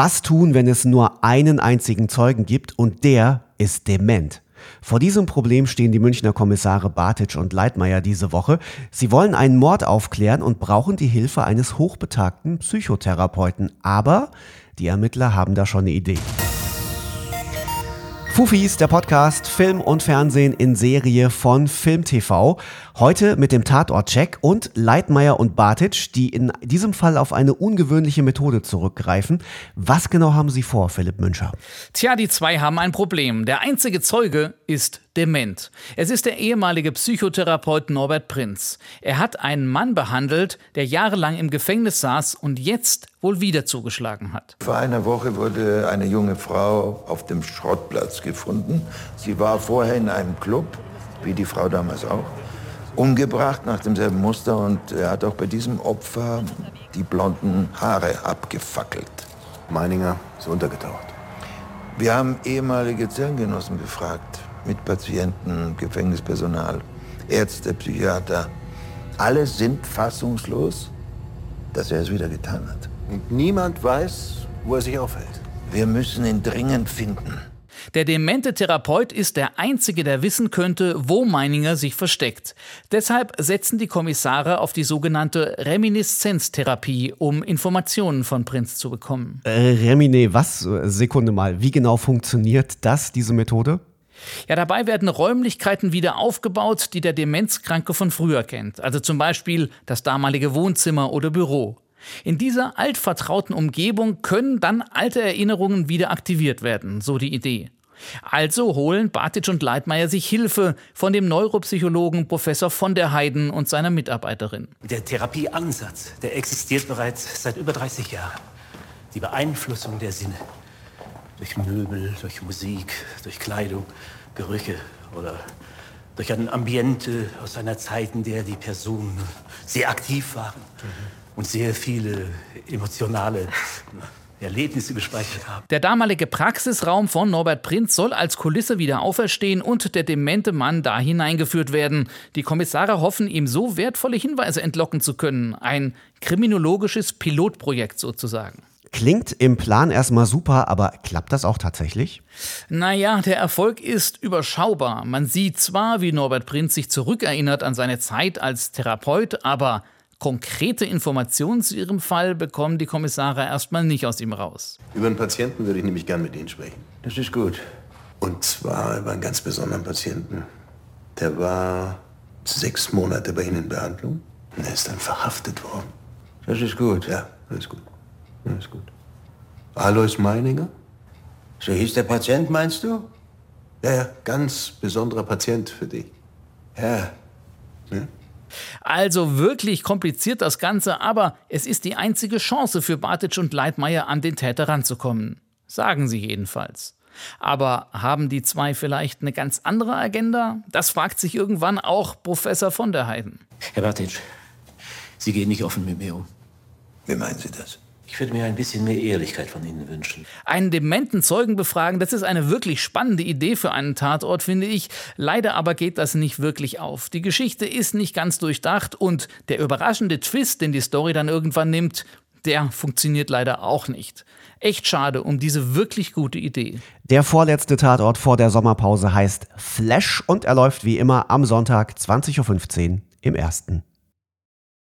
Was tun, wenn es nur einen einzigen Zeugen gibt und der ist dement? Vor diesem Problem stehen die Münchner Kommissare Bartitsch und Leitmeier diese Woche. Sie wollen einen Mord aufklären und brauchen die Hilfe eines hochbetagten Psychotherapeuten. Aber die Ermittler haben da schon eine Idee. Fufis, der Podcast Film und Fernsehen in Serie von Film TV. Heute mit dem Tatort-Check und Leitmeier und Bartitsch, die in diesem Fall auf eine ungewöhnliche Methode zurückgreifen. Was genau haben Sie vor, Philipp Müncher? Tja, die zwei haben ein Problem. Der einzige Zeuge ist dement. Es ist der ehemalige Psychotherapeut Norbert Prinz. Er hat einen Mann behandelt, der jahrelang im Gefängnis saß und jetzt wohl wieder zugeschlagen hat. Vor einer Woche wurde eine junge Frau auf dem Schrottplatz gefunden. Sie war vorher in einem Club, wie die Frau damals auch umgebracht nach demselben Muster und er hat auch bei diesem Opfer die blonden Haare abgefackelt. Meininger ist untergetaucht. Wir haben ehemalige Zellengenossen befragt, mit Patienten, Gefängnispersonal, Ärzte, Psychiater. Alle sind fassungslos, dass er es wieder getan hat. Und niemand weiß, wo er sich aufhält. Wir müssen ihn dringend finden. Der demente Therapeut ist der Einzige, der wissen könnte, wo Meininger sich versteckt. Deshalb setzen die Kommissare auf die sogenannte Reminiszenztherapie, um Informationen von Prinz zu bekommen. Äh, Remine, was? Sekunde mal. Wie genau funktioniert das, diese Methode? Ja, dabei werden Räumlichkeiten wieder aufgebaut, die der Demenzkranke von früher kennt. Also zum Beispiel das damalige Wohnzimmer oder Büro. In dieser altvertrauten Umgebung können dann alte Erinnerungen wieder aktiviert werden, so die Idee. Also holen Bartitsch und Leitmeier sich Hilfe von dem Neuropsychologen Professor von der Heiden und seiner Mitarbeiterin. Der Therapieansatz, der existiert bereits seit über 30 Jahren. Die Beeinflussung der Sinne. Durch Möbel, durch Musik, durch Kleidung, Gerüche oder durch ein Ambiente aus einer Zeit, in der die Personen sehr aktiv waren. Mhm und sehr viele emotionale Erlebnisse gespeichert haben. Der damalige Praxisraum von Norbert Prinz soll als Kulisse wieder auferstehen und der demente Mann da hineingeführt werden. Die Kommissare hoffen, ihm so wertvolle Hinweise entlocken zu können. Ein kriminologisches Pilotprojekt sozusagen. Klingt im Plan erstmal super, aber klappt das auch tatsächlich? Naja, der Erfolg ist überschaubar. Man sieht zwar, wie Norbert Prinz sich zurückerinnert an seine Zeit als Therapeut, aber Konkrete Informationen zu Ihrem Fall bekommen die Kommissare erstmal nicht aus ihm raus. Über einen Patienten würde ich nämlich gern mit Ihnen sprechen. Das ist gut. Und zwar über einen ganz besonderen Patienten. Der war sechs Monate bei Ihnen in Behandlung und er ist dann verhaftet worden. Das ist gut. Ja, das ist gut. Ist gut. Alois Meininger? So hieß der Patient, meinst du? Ja, ja, ganz besonderer Patient für dich. Ja. ja? Also wirklich kompliziert das Ganze, aber es ist die einzige Chance für Bartitsch und Leitmeier an den Täter ranzukommen. Sagen sie jedenfalls. Aber haben die zwei vielleicht eine ganz andere Agenda? Das fragt sich irgendwann auch Professor von der Heiden. Herr Bartitsch, Sie gehen nicht offen mit mir um. Wie meinen Sie das? Ich würde mir ein bisschen mehr Ehrlichkeit von Ihnen wünschen. Einen dementen Zeugen befragen, das ist eine wirklich spannende Idee für einen Tatort, finde ich. Leider aber geht das nicht wirklich auf. Die Geschichte ist nicht ganz durchdacht und der überraschende Twist, den die Story dann irgendwann nimmt, der funktioniert leider auch nicht. Echt schade um diese wirklich gute Idee. Der vorletzte Tatort vor der Sommerpause heißt Flash und er läuft wie immer am Sonntag 20.15 Uhr im ersten.